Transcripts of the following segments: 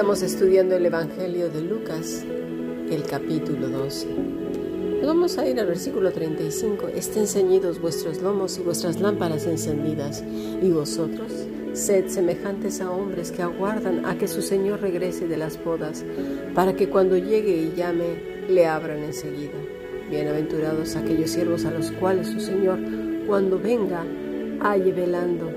Estamos estudiando el Evangelio de Lucas, el capítulo 12. vamos a ir al versículo 35. Estén ceñidos vuestros lomos y vuestras lámparas encendidas, y vosotros sed semejantes a hombres que aguardan a que su Señor regrese de las bodas, para que cuando llegue y llame, le abran enseguida. Bienaventurados aquellos siervos a los cuales su Señor, cuando venga, halle velando.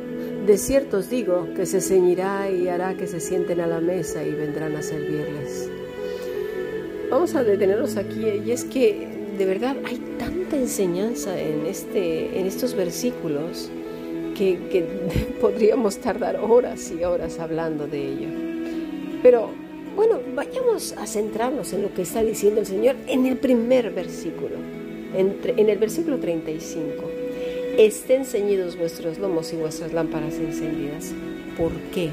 De cierto os digo que se ceñirá y hará que se sienten a la mesa y vendrán a servirles. Vamos a detenernos aquí y es que de verdad hay tanta enseñanza en, este, en estos versículos que, podríamos tardar horas y horas hablando de ello. Pero bueno, vayamos a centrarnos en lo que está diciendo el Señor en el primer versículo, en el versículo 35 estén ceñidos vuestros lomos y vuestras lámparas encendidas. ¿Por qué?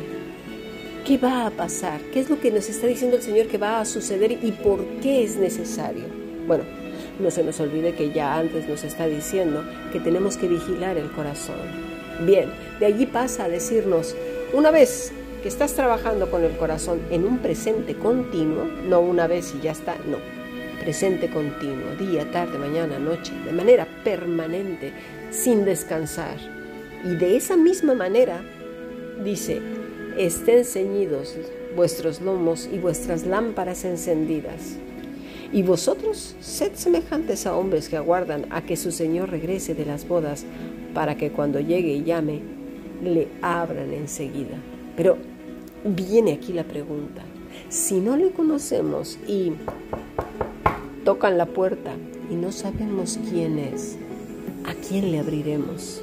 ¿Qué va a pasar? ¿Qué es lo que nos está diciendo el Señor que va a suceder y por qué es necesario? Bueno, no se nos olvide que ya antes nos está diciendo que tenemos que vigilar el corazón. Bien, de allí pasa a decirnos, una vez que estás trabajando con el corazón en un presente continuo, no una vez y ya está, no, presente continuo, día, tarde, mañana, noche, de manera permanente, sin descansar. Y de esa misma manera, dice, estén ceñidos vuestros lomos y vuestras lámparas encendidas. Y vosotros sed semejantes a hombres que aguardan a que su Señor regrese de las bodas, para que cuando llegue y llame, le abran enseguida. Pero viene aquí la pregunta. Si no le conocemos y tocan la puerta y no sabemos quién es, ¿a quién le abriremos?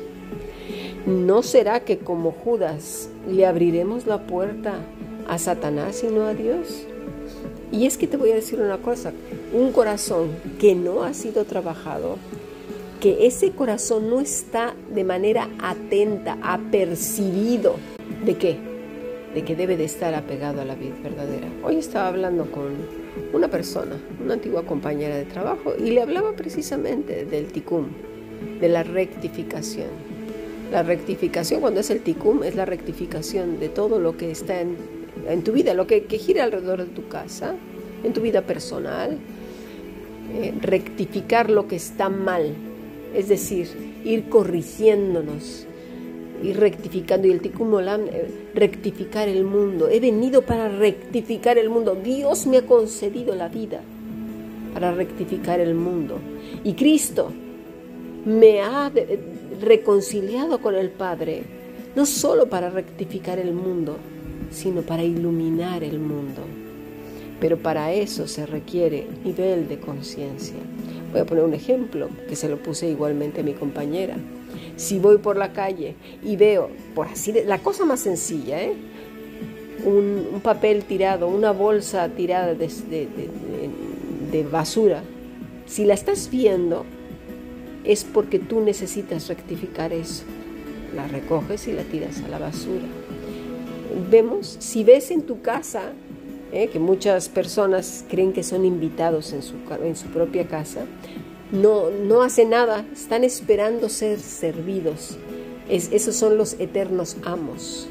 ¿No será que como Judas le abriremos la puerta a Satanás y no a Dios? Y es que te voy a decir una cosa, un corazón que no ha sido trabajado, que ese corazón no está de manera atenta, apercibido de qué? De que debe de estar apegado a la vida verdadera. Hoy estaba hablando con una persona, una antigua compañera de trabajo, y le hablaba precisamente del ticum, de la rectificación. La rectificación, cuando es el ticum, es la rectificación de todo lo que está en, tu vida, lo que, gira alrededor de tu casa, en tu vida personal. Eh, rectificar lo que está mal, es decir, ir corrigiéndonos, ir rectificando. Y el Tikkun Olam, eh, rectificar el mundo. He venido para rectificar el mundo. Dios me ha concedido la vida para rectificar el mundo. Y Cristo me ha reconciliado con el Padre, no solo para rectificar el mundo, sino para iluminar el mundo. Pero para eso se requiere nivel de conciencia. Voy a poner un ejemplo que se lo puse igualmente a mi compañera. Si voy por la calle y veo, por así la cosa más sencilla, ¿eh? un, papel tirado, una bolsa tirada de basura, si la estás viendo, es porque tú necesitas rectificar eso. La recoges y la tiras a la basura. Vemos, si ves en tu casa, eh, que muchas personas creen que son invitados en su, en su propia casa, no, no hacen nada, están esperando ser servidos. Es, esos son los eternos amos.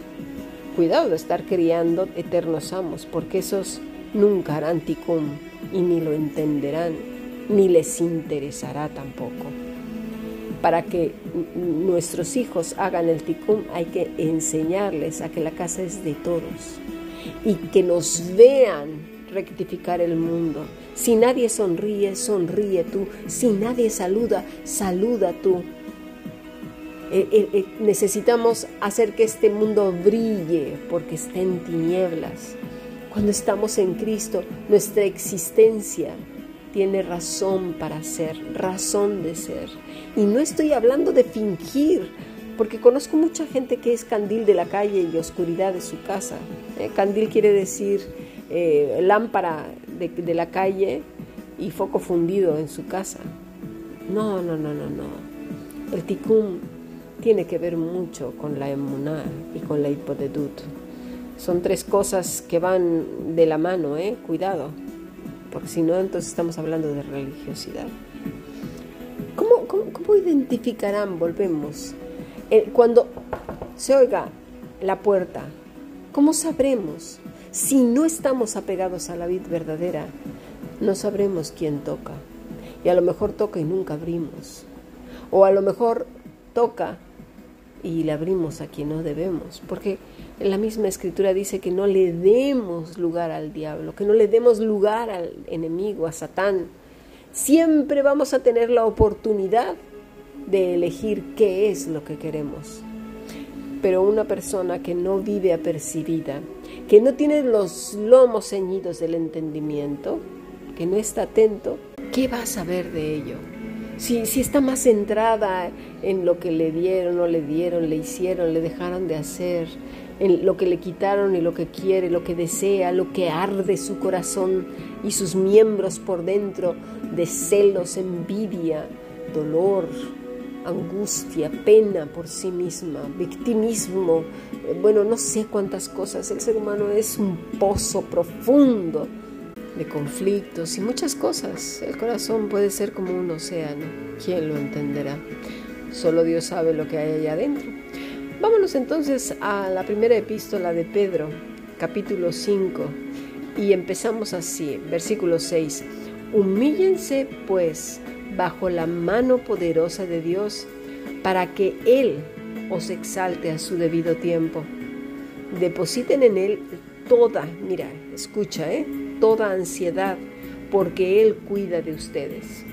Cuidado de estar criando eternos amos, porque esos nunca harán ticum y ni lo entenderán, ni les interesará tampoco para que nuestros hijos hagan el ticum hay que enseñarles a que la casa es de todos y que nos vean rectificar el mundo. Si nadie sonríe, sonríe tú. Si nadie saluda, saluda tú. Eh, eh, eh, necesitamos hacer que este mundo brille porque está en tinieblas. Cuando estamos en Cristo, nuestra existencia tiene razón para ser, razón de ser. Y no estoy hablando de fingir, porque conozco mucha gente que es candil de la calle y oscuridad de su casa. ¿eh? Candil quiere decir eh, lámpara de, la calle y foco fundido en su casa. No, no, no, no, no. El tikkun tiene que ver mucho con la emuná y con la hipodedut. Son tres cosas que van de la mano, ¿eh? Cuidado porque si no, entonces estamos hablando de religiosidad. ¿Cómo, cómo, identificarán, volvemos, cuando se oiga la puerta? ¿Cómo sabremos si no estamos apegados a la vid verdadera, no sabremos quién toca. Y a lo mejor toca y nunca abrimos. O a lo mejor toca y le abrimos a quien no debemos. Porque la misma escritura dice que no le demos lugar al diablo, que no le demos lugar al enemigo, a Satán. Siempre vamos a tener la oportunidad de elegir qué es lo que queremos. Pero una persona que no vive apercibida, que no tiene los lomos ceñidos del entendimiento, que no está atento, ¿qué va a saber de ello? Si, si está más centrada en lo que le dieron, no le dieron, le hicieron, le dejaron de hacer, en lo que le quitaron y lo que quiere, lo que desea, lo que arde su corazón y sus miembros por dentro de celos, envidia, dolor, angustia, pena por sí misma, victimismo, eh, bueno, no sé cuántas cosas. El ser humano es un pozo profundo de conflictos y muchas cosas. El corazón puede ser como un océano. ¿Quién lo entenderá? Solo Dios sabe lo que hay allá adentro. Vámonos entonces a la primera epístola de Pedro, capítulo 5, y empezamos así, versículo 6. Humíllense pues bajo la mano poderosa de Dios para que Él os exalte a su debido tiempo. Depositen en Él toda, mira, escucha, ¿eh? toda ansiedad, porque Él cuida de ustedes.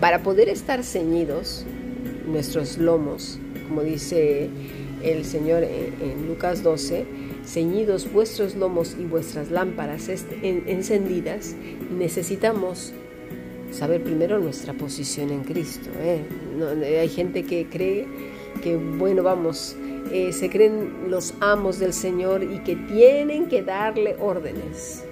Para poder estar ceñidos, nuestros lomos, como dice el Señor en, Lucas 12, ceñidos vuestros lomos y vuestras lámparas encendidas, necesitamos saber primero nuestra posición en Cristo. ¿eh? hay gente que cree que, bueno, vamos, eh, se creen los amos del Señor y que tienen que darle órdenes.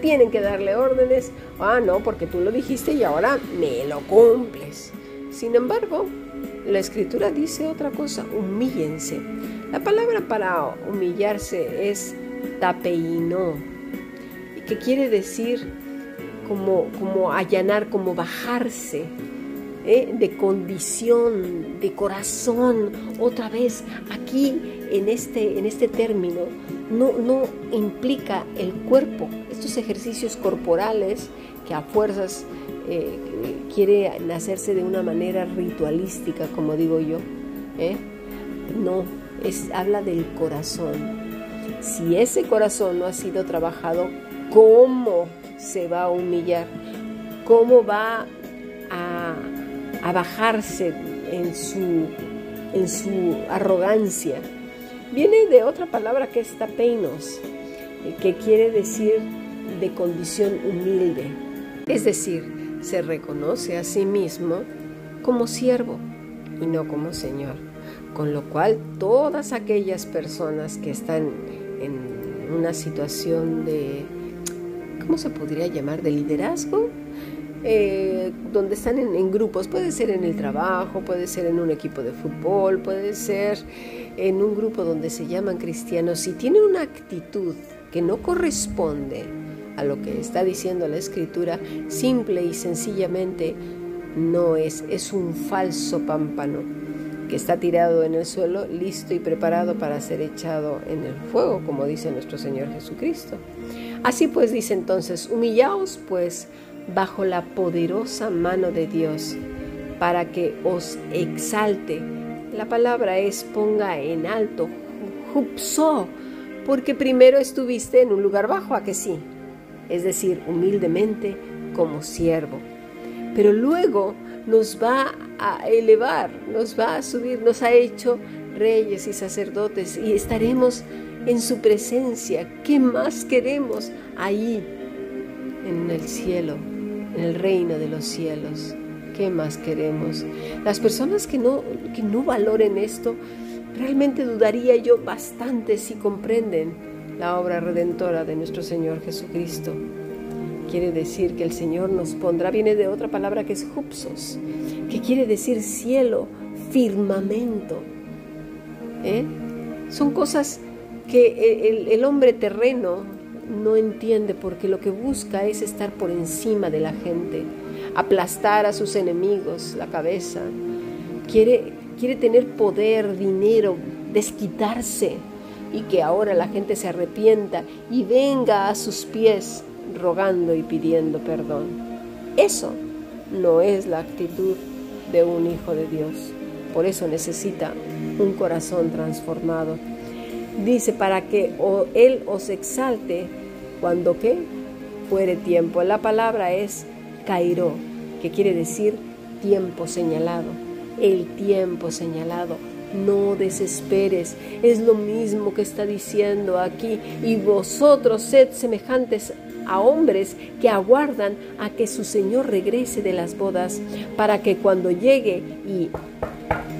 Tienen que darle órdenes. Ah, no, porque tú lo dijiste y ahora me lo cumples. Sin embargo, la escritura dice otra cosa, humíllense. La palabra para humillarse es tapeino, que quiere decir como, como allanar, como bajarse ¿eh? de condición, de corazón. Otra vez, aquí en este, en este término, no, no implica el cuerpo. Estos ejercicios corporales que a fuerzas eh, quiere hacerse de una manera ritualística, como digo yo, ¿eh? no, es, habla del corazón. Si ese corazón no ha sido trabajado, ¿cómo se va a humillar? ¿Cómo va a, bajarse en su, en su arrogancia? Viene de otra palabra que es tapeinos, eh, que quiere decir de condición humilde. Es decir, se reconoce a sí mismo como siervo y no como Señor. Con lo cual todas aquellas personas que están en una situación de, ¿cómo se podría llamar? De liderazgo, eh, donde están en, en, grupos, puede ser en el trabajo, puede ser en un equipo de fútbol, puede ser en un grupo donde se llaman cristianos, si tiene una actitud que no corresponde a lo que está diciendo la escritura, simple y sencillamente no es, es un falso pámpano que está tirado en el suelo, listo y preparado para ser echado en el fuego, como dice nuestro Señor Jesucristo. Así pues dice entonces, humillaos pues bajo la poderosa mano de Dios, para que os exalte. La palabra es ponga en alto, jupso, porque primero estuviste en un lugar bajo, a que sí, es decir, humildemente como siervo. Pero luego nos va a elevar, nos va a subir, nos ha hecho reyes y sacerdotes y estaremos en su presencia. ¿Qué más queremos ahí en el cielo, en el reino de los cielos? ¿Qué más queremos? Las personas que no, que no valoren esto, realmente dudaría yo bastante si comprenden la obra redentora de nuestro Señor Jesucristo. Quiere decir que el Señor nos pondrá, viene de otra palabra que es jupsos, que quiere decir cielo, firmamento. ¿eh? Son cosas que el, hombre terreno no entiende porque lo que busca es estar por encima de la gente, aplastar a sus enemigos la cabeza, quiere, quiere tener poder, dinero, desquitarse y que ahora la gente se arrepienta y venga a sus pies rogando y pidiendo perdón. Eso no es la actitud de un hijo de Dios. Por eso necesita un corazón transformado. Dice, para que Él os exalte cuando que fuere tiempo. La palabra es cairo, que quiere decir tiempo señalado. El tiempo señalado. No desesperes. Es lo mismo que está diciendo aquí. Y vosotros sed semejantes a hombres que aguardan a que su Señor regrese de las bodas, para que cuando llegue y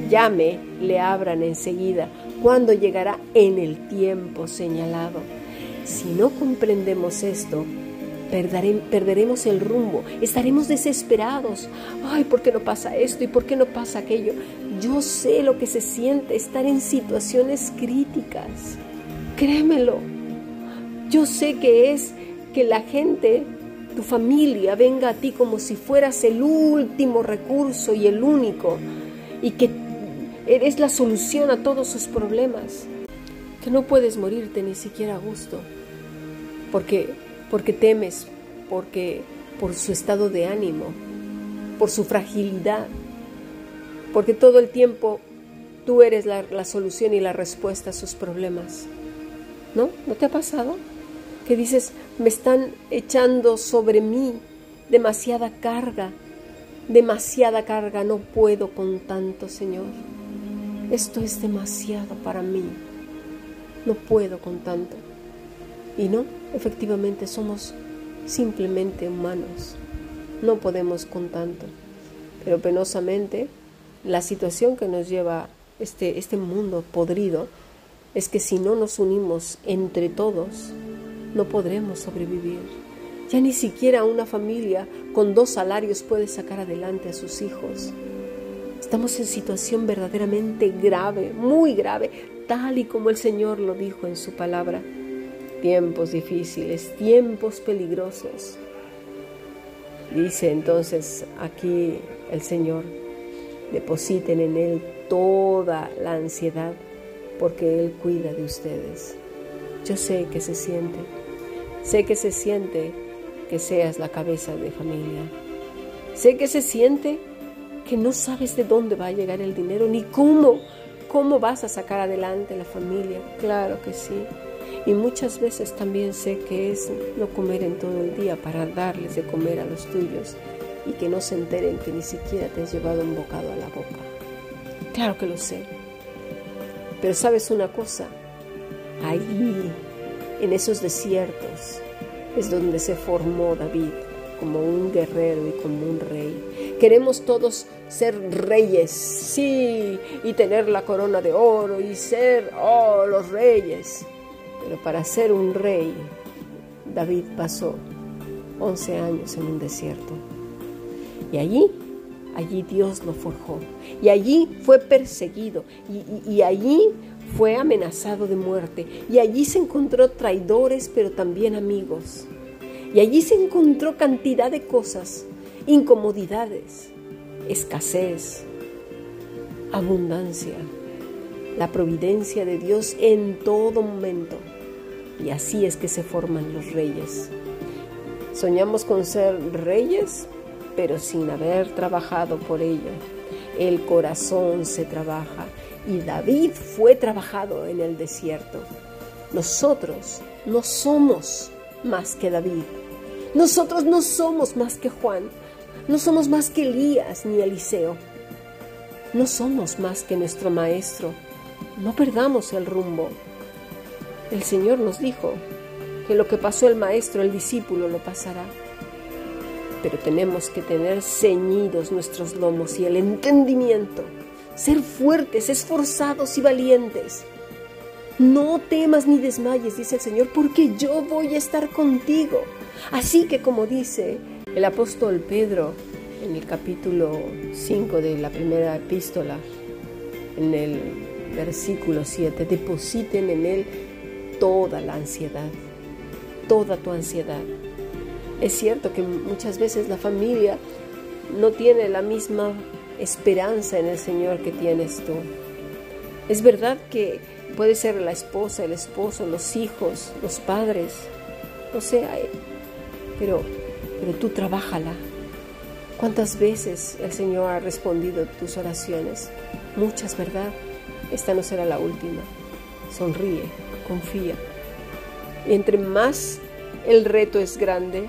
llame, le abran enseguida, cuando llegará en el tiempo señalado. Si no comprendemos esto, perderemos el rumbo, estaremos desesperados. Ay, ¿por qué no pasa esto y por qué no pasa aquello? Yo sé lo que se siente estar en situaciones críticas. Créemelo. Yo sé que es que la gente, tu familia, venga a ti como si fueras el último recurso y el único, y que eres la solución a todos sus problemas, que no puedes morirte ni siquiera a gusto, porque, porque temes, porque por su estado de ánimo, por su fragilidad, porque todo el tiempo tú eres la, la solución y la respuesta a sus problemas. ¿No? ¿No te ha pasado? que dices, me están echando sobre mí demasiada carga, demasiada carga, no puedo con tanto, Señor. Esto es demasiado para mí, no puedo con tanto. Y no, efectivamente somos simplemente humanos, no podemos con tanto. Pero penosamente, la situación que nos lleva este, este mundo podrido es que si no nos unimos entre todos, no podremos sobrevivir. Ya ni siquiera una familia con dos salarios puede sacar adelante a sus hijos. Estamos en situación verdaderamente grave, muy grave, tal y como el Señor lo dijo en su palabra. Tiempos difíciles, tiempos peligrosos. Dice entonces aquí el Señor, depositen en Él toda la ansiedad, porque Él cuida de ustedes. Yo sé que se siente Sé que se siente que seas la cabeza de familia. Sé que se siente que no sabes de dónde va a llegar el dinero ni cómo, cómo vas a sacar adelante la familia. Claro que sí. Y muchas veces también sé que es no comer en todo el día para darles de comer a los tuyos y que no se enteren que ni siquiera te has llevado un bocado a la boca. Claro que lo sé. Pero sabes una cosa, ahí en esos desiertos es donde se formó David como un guerrero y como un rey. Queremos todos ser reyes, sí, y tener la corona de oro y ser, oh, los reyes. Pero para ser un rey, David pasó 11 años en un desierto. Y allí, allí Dios lo forjó. Y allí fue perseguido. Y, y allí fue amenazado de muerte y allí se encontró traidores pero también amigos. Y allí se encontró cantidad de cosas, incomodidades, escasez, abundancia, la providencia de Dios en todo momento. Y así es que se forman los reyes. Soñamos con ser reyes, pero sin haber trabajado por ello. El corazón se trabaja y David fue trabajado en el desierto. Nosotros no somos más que David. Nosotros no somos más que Juan. No somos más que Elías ni Eliseo. No somos más que nuestro Maestro. No perdamos el rumbo. El Señor nos dijo que lo que pasó el Maestro, el discípulo, lo pasará. Pero tenemos que tener ceñidos nuestros lomos y el entendimiento ser fuertes, esforzados y valientes. No temas ni desmayes, dice el Señor, porque yo voy a estar contigo. Así que como dice el apóstol Pedro en el capítulo 5 de la primera epístola, en el versículo 7, depositen en Él toda la ansiedad, toda tu ansiedad. Es cierto que muchas veces la familia no tiene la misma esperanza en el Señor que tienes tú. Es verdad que puede ser la esposa, el esposo, los hijos, los padres, no sé, pero, pero tú trabájala. ¿Cuántas veces el Señor ha respondido tus oraciones? Muchas, ¿verdad? Esta no será la última. Sonríe, confía. Y entre más el reto es grande,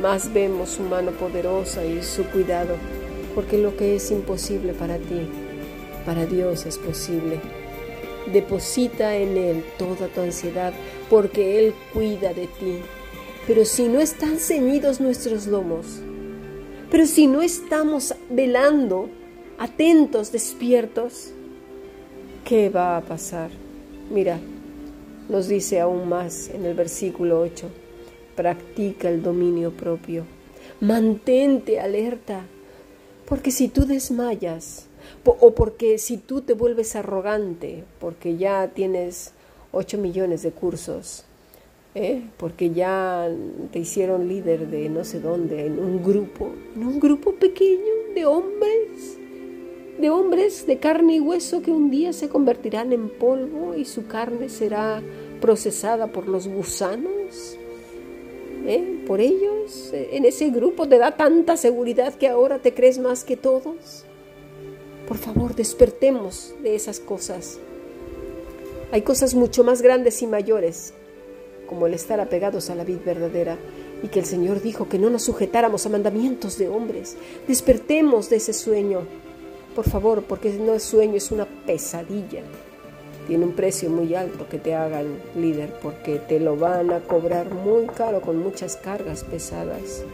más vemos su mano poderosa y su cuidado, porque lo que es imposible para ti, para Dios es posible. Deposita en Él toda tu ansiedad, porque Él cuida de ti. Pero si no están ceñidos nuestros lomos, pero si no estamos velando, atentos, despiertos, ¿qué va a pasar? Mira, nos dice aún más en el versículo 8, practica el dominio propio, mantente alerta, porque si tú desmayas, o porque si tú te vuelves arrogante, porque ya tienes 8 millones de cursos, ¿eh? porque ya te hicieron líder de no sé dónde, en un grupo, en un grupo pequeño de hombres, de hombres de carne y hueso que un día se convertirán en polvo y su carne será procesada por los gusanos. ¿Eh? Por ellos, en ese grupo te da tanta seguridad que ahora te crees más que todos. Por favor, despertemos de esas cosas. Hay cosas mucho más grandes y mayores, como el estar apegados a la vida verdadera, y que el Señor dijo que no nos sujetáramos a mandamientos de hombres. Despertemos de ese sueño por favor, porque no es sueño, es una pesadilla. Tiene un precio muy alto que te hagan líder porque te lo van a cobrar muy caro con muchas cargas pesadas.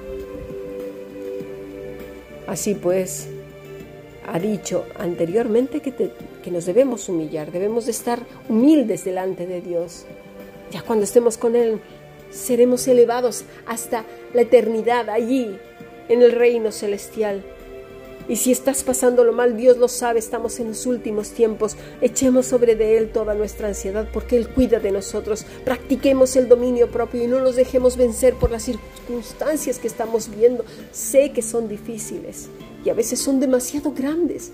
Así pues, ha dicho anteriormente que, que nos debemos humillar, debemos de estar humildes delante de Dios. Ya cuando estemos con Él, seremos elevados hasta la eternidad allí, en el reino celestial. Y si estás pasándolo mal, Dios lo sabe, estamos en los últimos tiempos. Echemos sobre de Él toda nuestra ansiedad porque Él cuida de nosotros. Practiquemos el dominio propio y no nos dejemos vencer por las circunstancias que estamos viendo. Sé que son difíciles y a veces son demasiado grandes.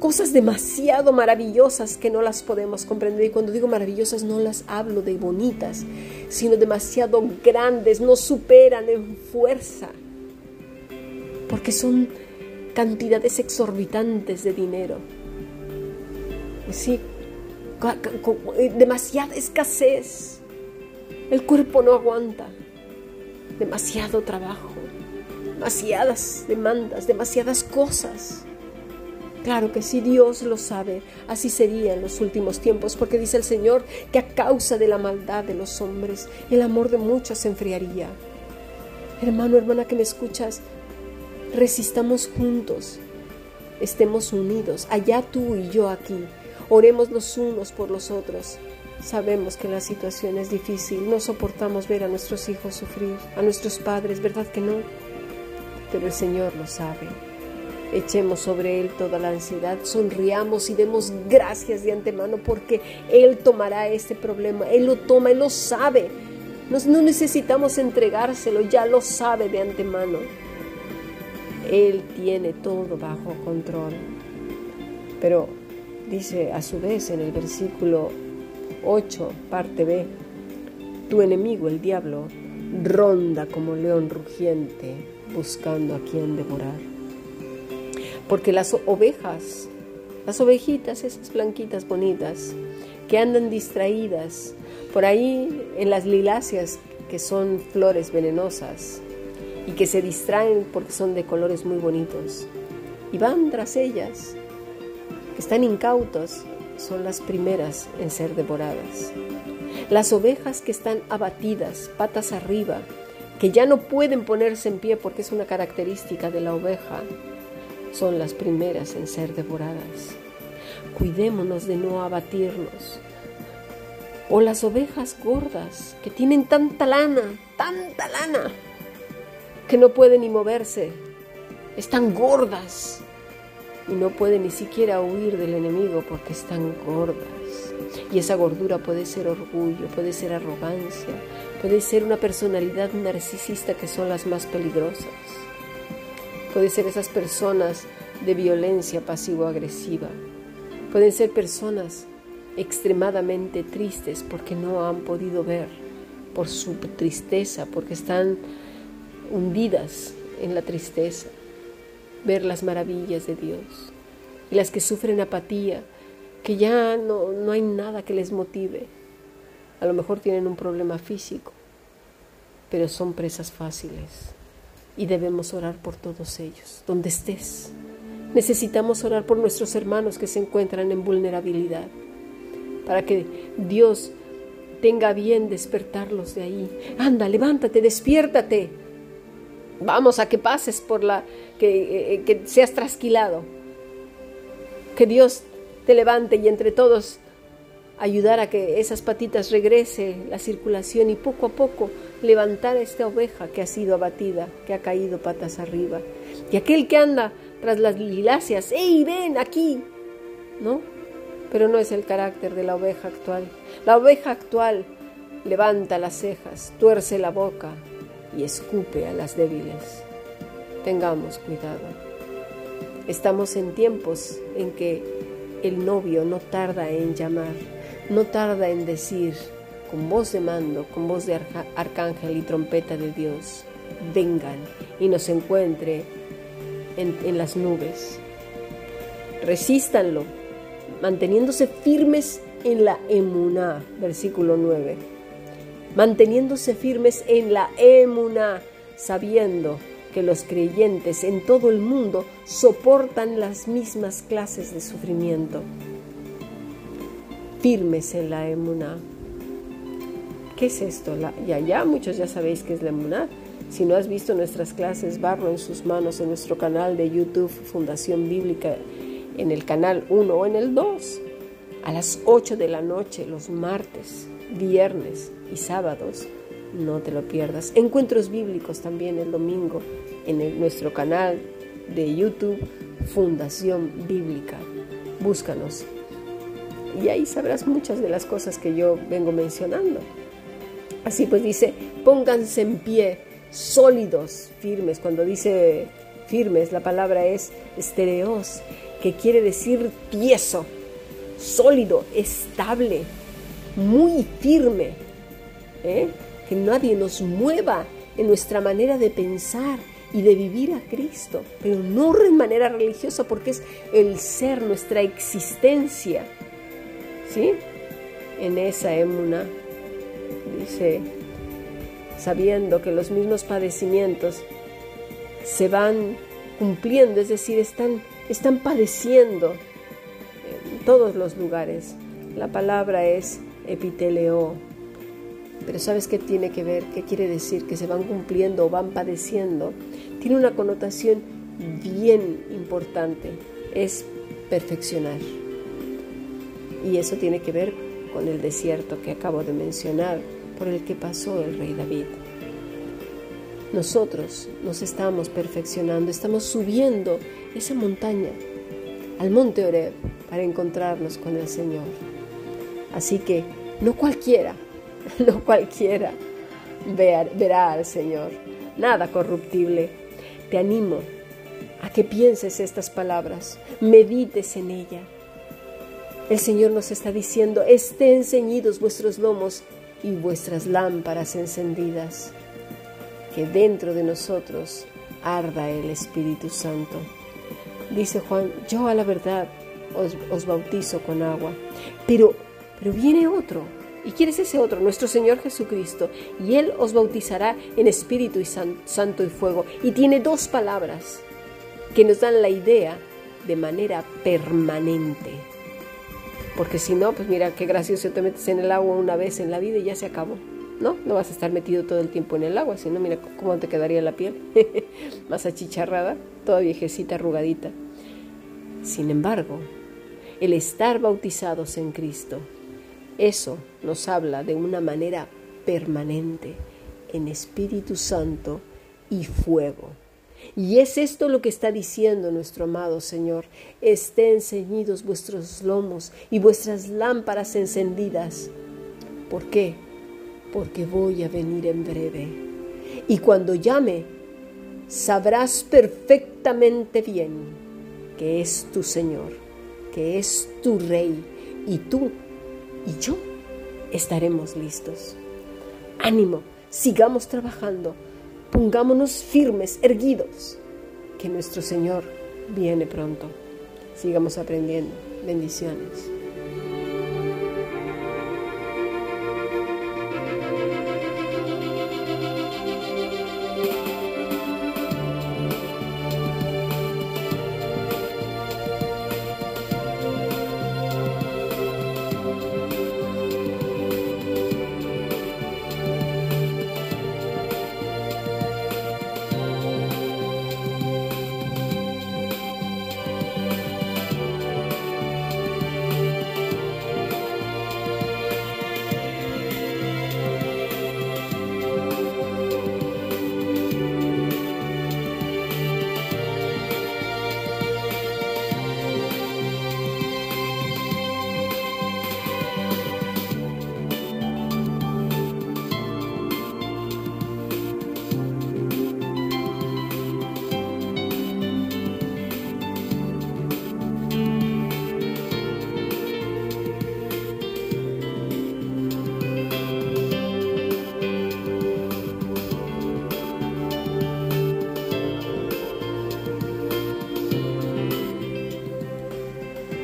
Cosas demasiado maravillosas que no las podemos comprender. Y cuando digo maravillosas no las hablo de bonitas, sino demasiado grandes, nos superan en fuerza. Porque son cantidades exorbitantes de dinero. Sí, eh, demasiada escasez. El cuerpo no aguanta. Demasiado trabajo. Demasiadas demandas, demasiadas cosas. Claro que si Dios lo sabe, así sería en los últimos tiempos, porque dice el Señor que a causa de la maldad de los hombres, el amor de muchos se enfriaría. Hermano, hermana que me escuchas, resistamos juntos, estemos unidos, allá tú y yo aquí, oremos los unos por los otros. Sabemos que la situación es difícil, no soportamos ver a nuestros hijos sufrir, a nuestros padres, ¿verdad que no? Pero el Señor lo sabe. Echemos sobre Él toda la ansiedad, sonriamos y demos gracias de antemano porque Él tomará este problema, Él lo toma, Él lo sabe. no necesitamos entregárselo, ya lo sabe de antemano. Él tiene todo bajo control. Pero dice a su vez en el versículo 8, parte B, tu enemigo, el diablo, ronda como león rugiente buscando a quien devorar. Porque las ovejas, las ovejitas, esas blanquitas bonitas, que andan distraídas por ahí en las liláceas, que son flores venenosas, y que se distraen porque son de colores muy bonitos y van tras ellas, que están incautos, son las primeras en ser devoradas. Las ovejas que están abatidas, patas arriba, que ya no pueden ponerse en pie porque es una característica de la oveja, son las primeras en ser devoradas. Cuidémonos de no abatirnos. O las ovejas gordas que tienen tanta lana, tanta lana, que no pueden ni moverse, están gordas y no pueden ni siquiera huir del enemigo porque están gordas. Y esa gordura puede ser orgullo, puede ser arrogancia, puede ser una personalidad narcisista que son las más peligrosas. Puede ser esas personas de violencia pasivo-agresiva. Pueden ser personas extremadamente tristes porque no han podido ver por su tristeza, porque están hundidas en la tristeza, ver las maravillas de Dios. Y las que sufren apatía, que ya no, no hay nada que les motive. A lo mejor tienen un problema físico, pero son presas fáciles. Y debemos orar por todos ellos, donde estés. Necesitamos orar por nuestros hermanos que se encuentran en vulnerabilidad, para que Dios tenga bien despertarlos de ahí. Anda, levántate, despiértate. Vamos a que pases por la, que, eh, que seas trasquilado. Que Dios te levante y entre todos ayudar a que esas patitas regrese la circulación y poco a poco levantar a esta oveja que ha sido abatida, que ha caído patas arriba. Y aquel que anda tras las liláceas, ¡ey, ven aquí! ¿No? Pero no es el carácter de la oveja actual. La oveja actual levanta las cejas, tuerce la boca y escupe a las débiles. Tengamos cuidado. Estamos en tiempos en que el novio no tarda en llamar, no tarda en decir con voz de mando, con voz de arcángel y trompeta de Dios, vengan y nos encuentre en, en las nubes. Resístanlo, manteniéndose firmes en la emuná, versículo 9. Manteniéndose firmes en la emuná, sabiendo que los creyentes en todo el mundo soportan las mismas clases de sufrimiento. Firmes en la emuná. ¿Qué es esto? La, ya, ya muchos ya sabéis qué es la emuná. Si no has visto nuestras clases, barro en sus manos en nuestro canal de YouTube Fundación Bíblica en el canal 1 o en el 2 a las 8 de la noche los martes, viernes y sábados. No te lo pierdas. Encuentros bíblicos también el domingo en nuestro canal de YouTube Fundación Bíblica. Búscanos. Y ahí sabrás muchas de las cosas que yo vengo mencionando. Así pues dice, pónganse en pie, sólidos, firmes. Cuando dice firmes, la palabra es estereos, que quiere decir tieso, sólido, estable, muy firme. ¿eh? Que nadie nos mueva en nuestra manera de pensar y de vivir a Cristo, pero no de manera religiosa porque es el ser, nuestra existencia. ¿Sí? En esa émuna dice, sabiendo que los mismos padecimientos se van cumpliendo, es decir, están están padeciendo en todos los lugares. La palabra es epiteleo. Pero ¿sabes qué tiene que ver? ¿Qué quiere decir? Que se van cumpliendo o van padeciendo. Tiene una connotación bien importante. Es perfeccionar. Y eso tiene que ver con el desierto que acabo de mencionar, por el que pasó el rey David. Nosotros nos estamos perfeccionando, estamos subiendo esa montaña al monte Oreb para encontrarnos con el Señor. Así que no cualquiera, no cualquiera verá al Señor, nada corruptible. Te animo a que pienses estas palabras, medites en ella. El Señor nos está diciendo, estén ceñidos vuestros lomos y vuestras lámparas encendidas que dentro de nosotros arda el Espíritu Santo. Dice Juan, yo a la verdad os, bautizo con agua, pero, pero viene otro. ¿Y quién es ese otro? Nuestro Señor Jesucristo. Y Él os bautizará en Espíritu y Santo y Fuego. Y tiene dos palabras que nos dan la idea de manera permanente. Porque si no, pues mira, qué gracioso te metes en el agua una vez en la vida y ya se acabó. ¿no? No vas a estar metido todo el tiempo en el agua, sino mira cómo te quedaría la piel, más achicharrada, toda viejecita, arrugadita. Sin embargo, el estar bautizados en Cristo, eso nos habla de una manera permanente, en Espíritu Santo y fuego. Y es esto lo que está diciendo nuestro amado Señor. Estén ceñidos vuestros lomos y vuestras lámparas encendidas. ¿Por qué? porque voy a venir en breve. Y cuando llame, sabrás perfectamente bien que es tu Señor. que es tu Rey, y tú y yo estaremos listos. Ánimo, sigamos trabajando, pongámonos firmes, erguidos, que nuestro Señor viene pronto. Sigamos aprendiendo. Bendiciones.